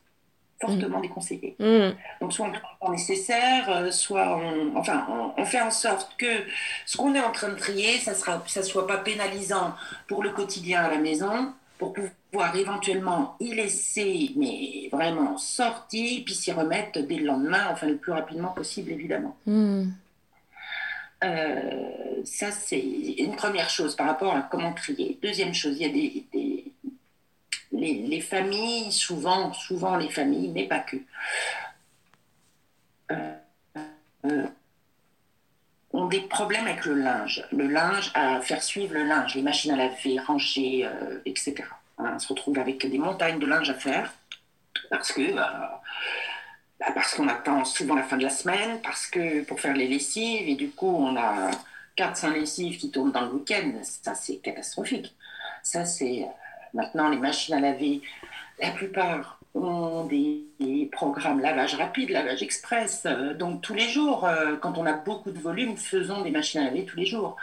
Fortement mm. déconseillé. Mm. Donc, soit on prend le temps nécessaire, euh, soit on, enfin, on, fait en sorte que ce qu'on est en train de trier, ça ne ça soit pas pénalisant pour le quotidien à la maison, pour pouvoir éventuellement y laisser, mais vraiment sortir, puis s'y remettre dès le lendemain, enfin le plus rapidement possible, évidemment. Hmm. Euh, ça, c'est une première chose par rapport à comment trier. Deuxième chose, il y a des, les, familles, souvent, souvent les familles, mais pas que, euh, euh, ont des problèmes avec le linge. Le linge, à faire suivre le linge, les machines à laver, ranger, euh, etc. on se retrouve avec des montagnes de linge à faire parce que bah, parce qu'on attend souvent la fin de la semaine, parce que pour faire les lessives, et du coup on a 400 lessives qui tournent dans le week-end, ça c'est catastrophique. Ça c'est maintenant les machines à laver, la plupart ont des, programmes lavage rapide, lavage express. Euh, donc tous les jours, euh, quand on a beaucoup de volume, faisons des machines à laver tous les jours.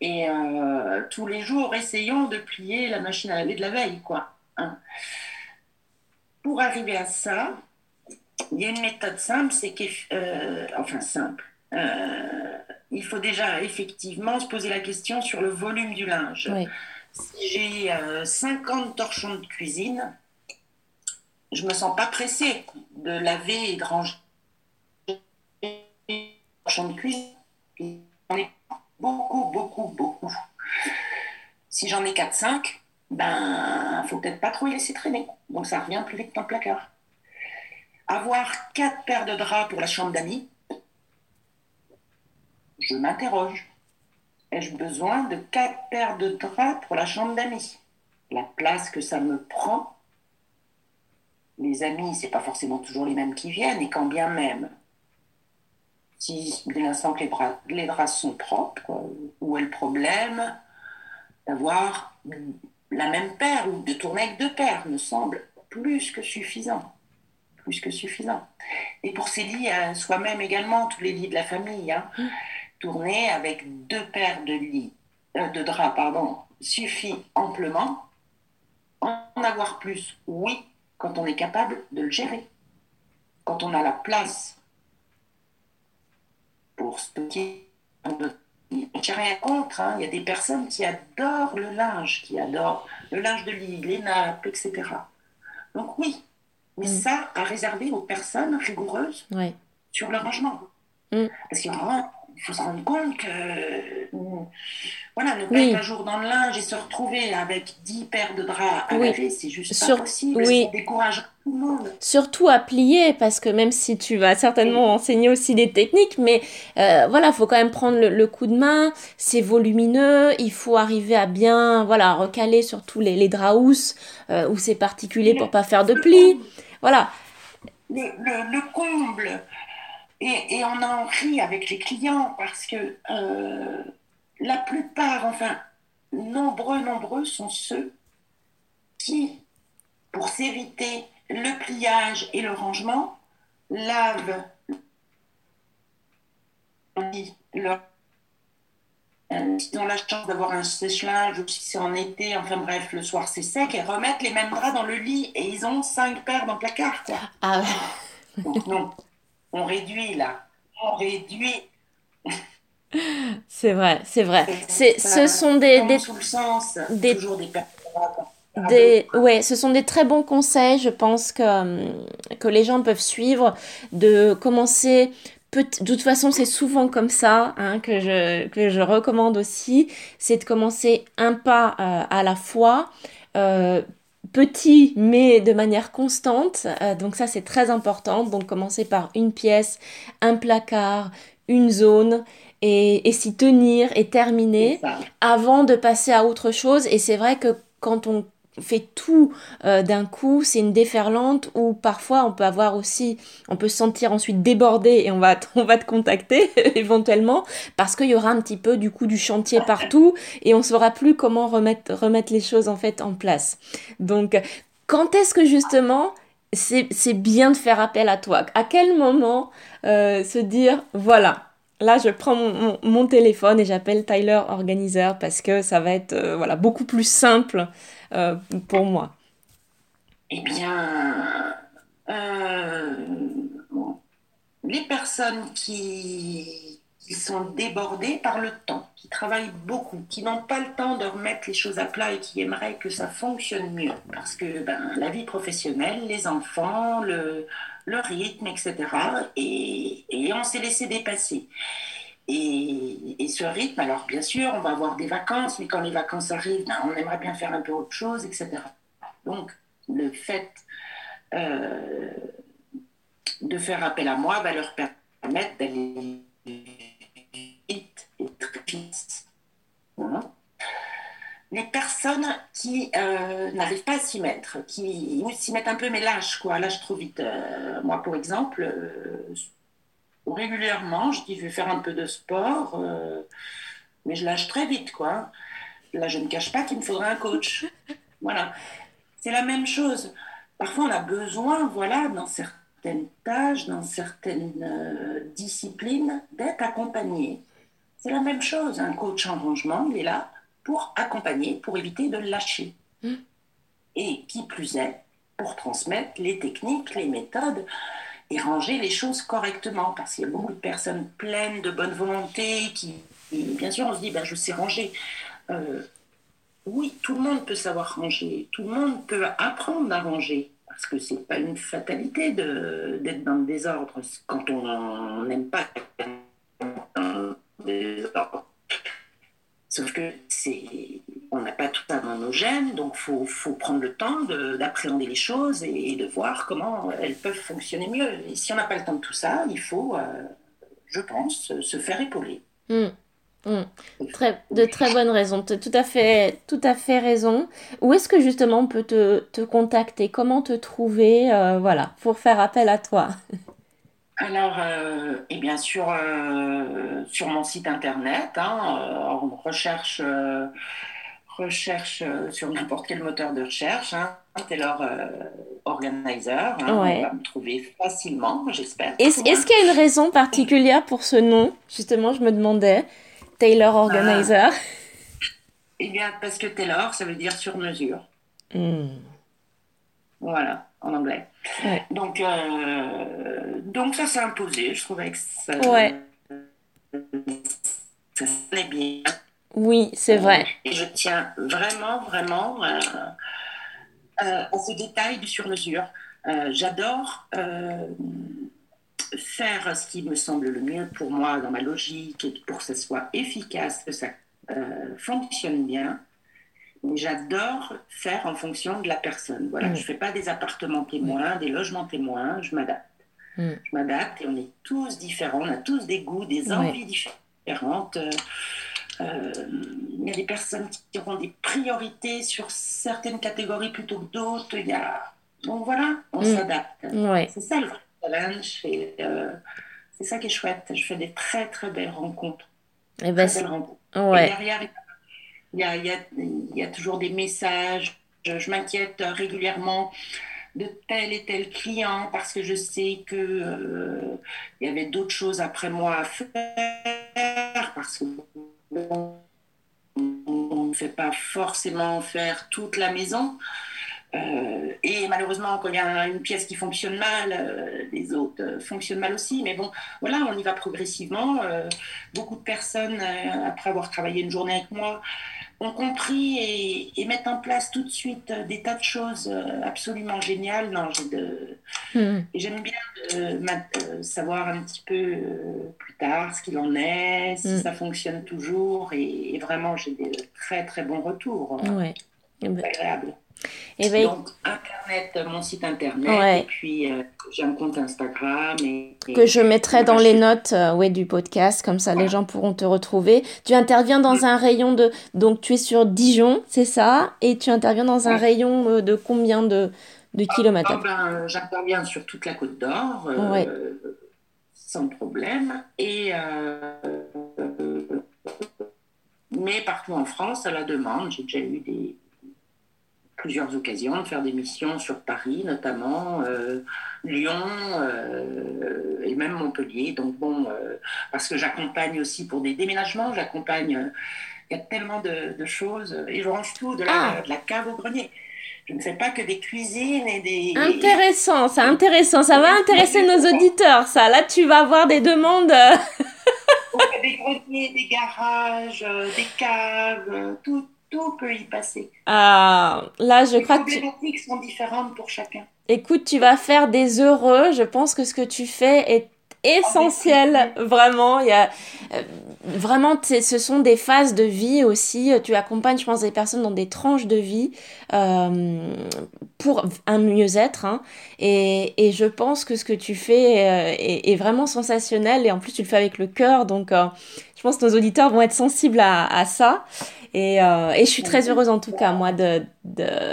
Et euh, tous les jours, essayons de plier la machine à laver de la veille, quoi. Hein. Pour arriver à ça, il y a une méthode simple, c'est enfin simple. il faut déjà effectivement se poser la question sur le volume du linge. Si j'ai 50 torchons de cuisine, je me sens pas pressée de laver et de ranger champ de cuisine. J'en ai beaucoup, beaucoup, beaucoup. Si j'en ai 4-5, ben, faut peut-être pas trop y laisser traîner. Donc ça revient plus vite dans le placard. Avoir quatre paires de draps pour la chambre d'amis, je m'interroge. Ai-je besoin de quatre paires de draps pour la chambre d'amis? La place que ça me prend? Les amis, c'est pas forcément toujours les mêmes qui viennent, et quand bien même, si dès l'instant que les, draps sont propres, où est le problème d'avoir la même paire ou de tourner avec deux paires me semble plus que suffisant. Plus que suffisant. Et pour ces lits, hein, soi-même également, tous les lits de la famille, hein, mmh. Tourner avec deux paires de lits, euh, de draps, pardon, suffit amplement. En avoir plus, oui, quand on est capable de le gérer, quand on a la place pour stocker. J'ai rien contre, hein. il y a des personnes qui adorent le linge, qui adorent le linge de lit, les nappes, etc. Donc oui, mais mm. ça à réserver aux personnes rigoureuses sur le rangement. Mm. Parce qu'il y a il faut se rendre compte que voilà, ne pas être un jour dans le linge et se retrouver avec 10 paires de draps à laver, c'est juste pas possible. Oui. Ça décourage tout le monde. Surtout à plier, parce que même si tu vas certainement enseigner aussi des techniques, mais euh, voilà, il faut quand même prendre le, coup de main. C'est volumineux, il faut arriver à bien voilà, recaler sur tous les, les draps housses euh, où c'est particulier pour pas faire de plis. Voilà. Le, le comble et, on en rit avec les clients parce que euh, la plupart, enfin, nombreux, nombreux sont ceux qui, pour s'éviter le pliage et le rangement, lavent leur euh, ils ont la chance d'avoir un sèche-linge ou si c'est en été, enfin bref, le soir c'est sec, et remettent les mêmes draps dans le lit et ils ont cinq paires dans le placard. Quoi. Ah Donc non, on réduit là. On réduit. C'est vrai, c'est vrai. C'est, ce sont des, des, sous le sens, des- toujours des paires. des, ouais, ce sont des très bons conseils, je pense que, hum, que les gens peuvent suivre, de commencer, peut- de toute façon c'est souvent comme ça, hein, que je, que je recommande aussi, c'est de commencer un pas euh, à la fois, euh, petit mais de manière constante, Euh, donc ça c'est très important, donc commencer par une pièce, un placard, une zone, et, et s'y tenir et terminer avant de passer à autre chose. Et c'est vrai que quand on fait tout euh, d'un coup, c'est une déferlante où parfois on peut avoir aussi, on peut se sentir ensuite débordé et on va, on va te contacter éventuellement parce qu'il y aura un petit peu du coup du chantier partout et on saura plus comment remettre, remettre les choses en fait en place. Donc, quand est-ce que justement c'est bien de faire appel à toi? À quel moment euh, se dire, voilà, Là, je prends mon, mon- mon téléphone et j'appelle Tyler Organizer parce que ça va être euh, voilà, beaucoup plus simple euh, pour moi. Eh bien, euh, les personnes qui, qui sont débordées par le temps, qui travaillent beaucoup, qui n'ont pas le temps de remettre les choses à plat et qui aimeraient que ça fonctionne mieux, parce que ben, la vie professionnelle, les enfants, le, le rythme, etc. Et, et on s'est laissé dépasser. Et, ce rythme, alors bien sûr, on va avoir des vacances, mais quand les vacances arrivent, ben, on aimerait bien faire un peu autre chose, etc. Donc, le fait euh, de faire appel à moi va leur permettre d'aller vite et très vite. Voilà. Les personnes qui euh, n'arrivent pas à s'y mettre, qui s'y mettent un peu mais lâchent, quoi, lâchent trop vite. Euh, moi, pour exemple, euh, régulièrement, je dis je vais faire un peu de sport, euh, mais je lâche très vite, quoi. Là, je ne cache pas qu'il me faudrait un coach. Voilà. C'est la même chose. Parfois, on a besoin, voilà, dans certaines tâches, dans certaines euh, disciplines, d'être accompagné. C'est la même chose. Un coach en rangement, il est là pour accompagner, pour éviter de lâcher. Mm. Et qui plus est, pour transmettre les techniques, les méthodes et ranger les choses correctement. Parce qu'il y a beaucoup de personnes pleines de bonne volonté qui, bien sûr, on se dit, ben, je sais ranger. Euh, oui, tout le monde peut savoir ranger, tout le monde peut apprendre à ranger, parce que c'est pas une fatalité d'être dans le désordre quand on n'aime pas le désordre. Sauf que c'est, on n'a pas tout ça dans nos gènes, donc faut, faut prendre le temps de- d'appréhender les choses et de voir comment elles peuvent fonctionner mieux. Et si on n'a pas le temps de tout ça, il faut, euh, je pense, se faire épauler. Hmm. Très, de très bonnes raisons. Tu as tout à fait, tout à fait raison. Où est-ce que justement on peut te, te contacter? Comment te trouver? euh, voilà, pour faire appel à toi? Alors, euh, et bien sûr, euh, sur mon site internet, hein, euh, on recherche, euh, recherche sur n'importe quel moteur de recherche, hein, Taylor Organizer, hein, Ouais. on va me trouver facilement, j'espère. Est-ce, qu'il y a une raison particulière pour ce nom? Justement, je me demandais. Taylor Organizer. Eh bien, parce que Taylor, ça veut dire sur mesure. Hmm. Voilà, en anglais. Ouais. Donc, euh, donc ça s'est imposé. Je trouvais que ça, Ouais. ça allait bien. Oui, c'est vrai. Et je tiens vraiment, vraiment euh, euh, à ce détail du sur-mesure. Euh, J'adore faire ce qui me semble le mieux pour moi dans ma logique et pour que ce soit efficace, que ça fonctionne bien. Mais j'adore faire en fonction de la personne. Voilà, Mm. je ne fais pas des appartements témoins, des logements témoins, je m'adapte. Mm. Je m'adapte et on est tous différents, on a tous des goûts, des envies différentes. Euh, euh, il y a des personnes qui auront des priorités sur certaines catégories plutôt que d'autres. Il y a... Donc voilà, on Mm. s'adapte. Ouais. C'est ça le vrai challenge. et, euh, c'est ça qui est chouette. Je fais des très très belles rencontres. Eh ben, Très belles rencontres. Et derrière, il y a, toujours des messages. Je, m'inquiète régulièrement de tel et tel client parce que je sais que euh, y avait d'autres choses après moi à faire parce que bon, fait pas forcément faire toute la maison. Euh, et malheureusement, quand il y a une pièce qui fonctionne mal, euh, les autres fonctionnent mal aussi. Mais bon, voilà, on y va progressivement. beaucoup de personnes, après avoir travaillé une journée avec moi, ont compris et, mettent en place tout de suite des tas de choses absolument géniales. Non, de... Hmm. j'aime bien savoir un petit peu plus tard ce qu'il en est, si hmm. ça fonctionne toujours. Et, vraiment, j'ai des très très bons retours. Ouais. C'est agréable. Et ben, Donc, Internet, mon site Internet, et puis euh, j'ai un compte Instagram. Et, que je mettrai dans les notes euh, ouais, du podcast, comme ça les gens pourront te retrouver. Tu interviens dans un rayon de... Donc tu es sur Dijon, c'est ça? Et tu interviens dans un rayon euh, de combien de, de ah, kilomètres? ah, ben, J'interviens sur toute la côte d'Or, sans problème. Et... mais partout en France, à la demande, j'ai déjà eu des plusieurs occasions de faire des missions sur Paris, notamment euh, Lyon euh, et même Montpellier. Donc bon, euh, parce que j'accompagne aussi pour des déménagements, j'accompagne. Il y a tellement de, choses et je range tout de la, ah. de la, cave au grenier. Je ne fais pas que des cuisines et des. Intéressant, c'est intéressant. Ça va intéresser nos auditeurs, ça. Là, tu vas avoir des demandes. des greniers, des garages, des caves, tout tout peut y passer. Ah, là, je crois que. Les problématiques sont différentes pour chacun. Écoute, tu vas faire des heureux. Je pense que ce que tu fais est essentiel, vraiment. Il y a, euh, vraiment, ce sont des phases de vie aussi. Tu accompagnes, je pense, des personnes dans des tranches de vie euh, pour un mieux-être. Hein. Et, et, je pense que ce que tu fais euh, est, est, vraiment sensationnel. Et en plus, tu le fais avec le cœur. Donc, je pense que nos auditeurs vont être sensibles à, ça. Et, euh, et, je suis très heureuse en tout cas, moi, de,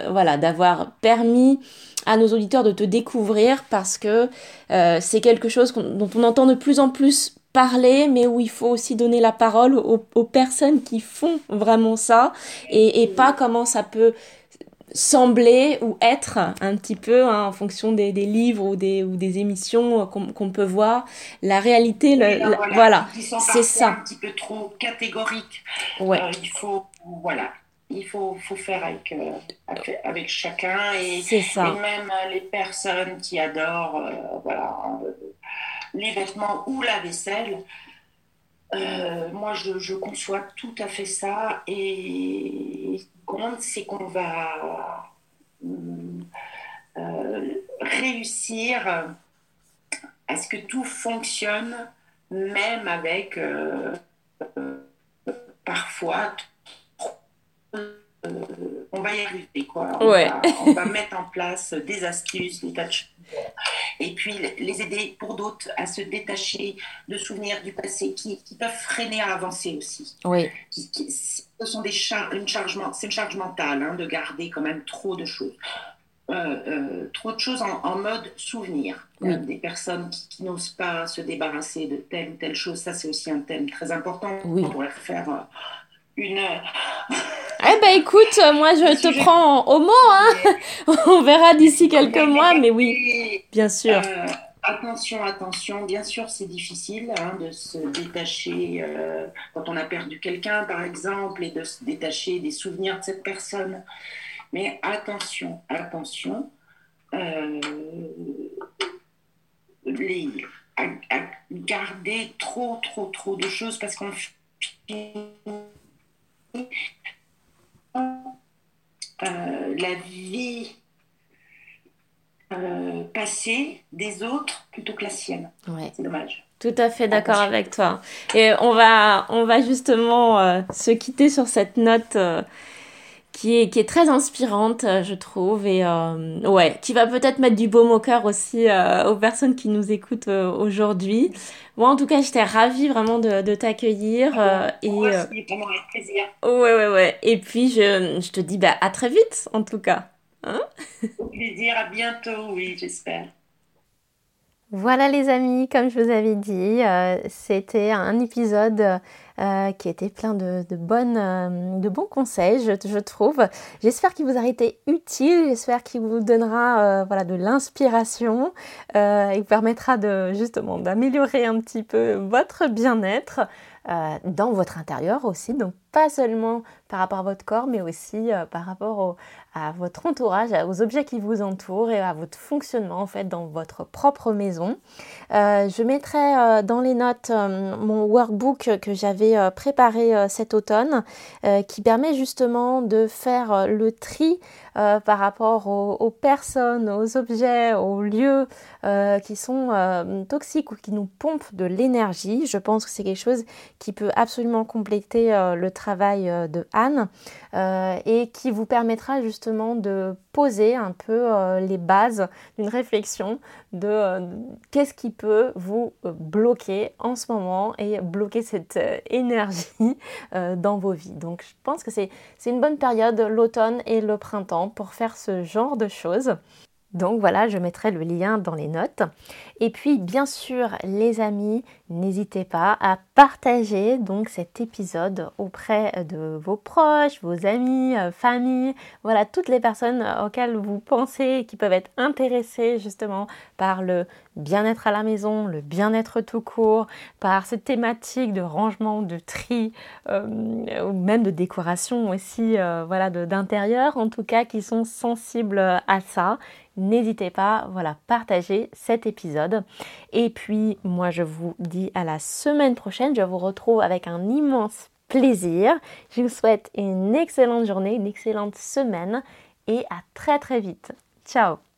voilà, d'avoir permis à nos auditeurs de te découvrir parce que euh, c'est quelque chose dont on entend de plus en plus parler, mais où il faut aussi donner la parole aux, personnes qui font vraiment ça et, pas comment ça peut sembler ou être un petit peu hein, en fonction des, des, livres ou des, ou des émissions qu'on peut voir. La réalité, le, voilà, c'est ça. un petit peu trop catégorique. Ouais. Euh, il faut, voilà, il faut, faut faire avec, euh, avec, chacun et, ça. et même euh, les personnes qui adorent voilà, les vêtements ou la vaisselle. Moi, je, conçois tout à fait ça et compte, c'est qu'on va euh, réussir à ce que tout fonctionne, même avec euh, parfois on va y arriver quoi. On, va, mettre en place des astuces, des tas et puis les aider pour d'autres à se détacher de souvenirs du passé qui, peuvent freiner à avancer aussi. Oui. ce sont des une chargement, c'est une charge mentale hein, de garder quand même trop de choses. Euh, euh, trop de choses en, mode souvenir. Euh, des personnes qui, n'osent pas se débarrasser de telle ou telle chose, ça c'est aussi un thème très important. On pourrait faire une eh ben écoute, moi je te prends au mot, hein. On verra d'ici quelques mois, mais oui, bien sûr. Euh, attention, attention, bien sûr c'est difficile hein, de se détacher euh, quand on a perdu quelqu'un par exemple et de se détacher des souvenirs de cette personne. Mais attention, attention, euh, les, à, garder trop, trop, trop de choses parce qu'on euh, la vie euh, passée des autres plutôt que la sienne. C'est dommage. Tout à fait d'accord avec toi. Et on va, on va justement euh, se quitter sur cette note qui est, qui est très inspirante, euh, je trouve, et euh, ouais, qui va peut-être mettre du baume au cœur aussi euh, aux personnes qui nous écoutent aujourd'hui. Moi, en tout cas, j'étais ravie vraiment de, de t'accueillir. et, Moi aussi, vraiment avec plaisir. Ouais, ouais, ouais. Et puis, je, je te dis bah, à très vite, en tout cas. Hein Au plaisir, à bientôt, oui, j'espère. Voilà les amis, comme je vous avais dit, c'était un épisode euh, qui était plein de, bonnes, euh, de bons conseils, je, trouve. J'espère qu'il vous a été utile, j'espère qu'il vous donnera euh, voilà, de l'inspiration et vous permettra de, justement d'améliorer un petit peu votre bien-être dans votre intérieur aussi. Donc pas seulement par rapport à votre corps, mais aussi euh, par rapport à votre entourage, aux objets qui vous entourent et à votre fonctionnement en fait dans votre propre maison. Euh, je mettrai euh, dans les notes mon workbook que j'avais préparé cet automne, qui permet justement de faire le tri par rapport aux, personnes, aux objets, aux lieux qui sont toxiques ou qui nous pompent de l'énergie. Je pense que c'est quelque chose qui peut absolument compléter le travail de Anne euh, et qui vous permettra justement de poser un peu euh, les bases d'une réflexion de euh, qu'est-ce qui peut vous bloquer en ce moment et bloquer cette énergie dans vos vies. Donc je pense que c'est une bonne période, l'automne et le printemps, pour faire ce genre de choses. Donc voilà, je mettrai le lien dans les notes. Et puis bien sûr, les amis, n'hésitez pas à partager donc cet épisode auprès de vos proches, vos amis, euh, familles, voilà toutes les personnes auxquelles vous pensez qui peuvent être intéressées justement par le bien-être à la maison, le bien-être tout court, par cette thématique de rangement, de tri, euh, ou même de décoration aussi, euh, voilà, d'intérieur en tout cas, qui sont sensibles à ça n'hésitez pas, voilà, partagez cet épisode. Et puis, moi, je vous dis à la semaine prochaine. Je vous retrouve avec un immense plaisir. Je vous souhaite une excellente journée, une excellente semaine et à très très vite. Ciao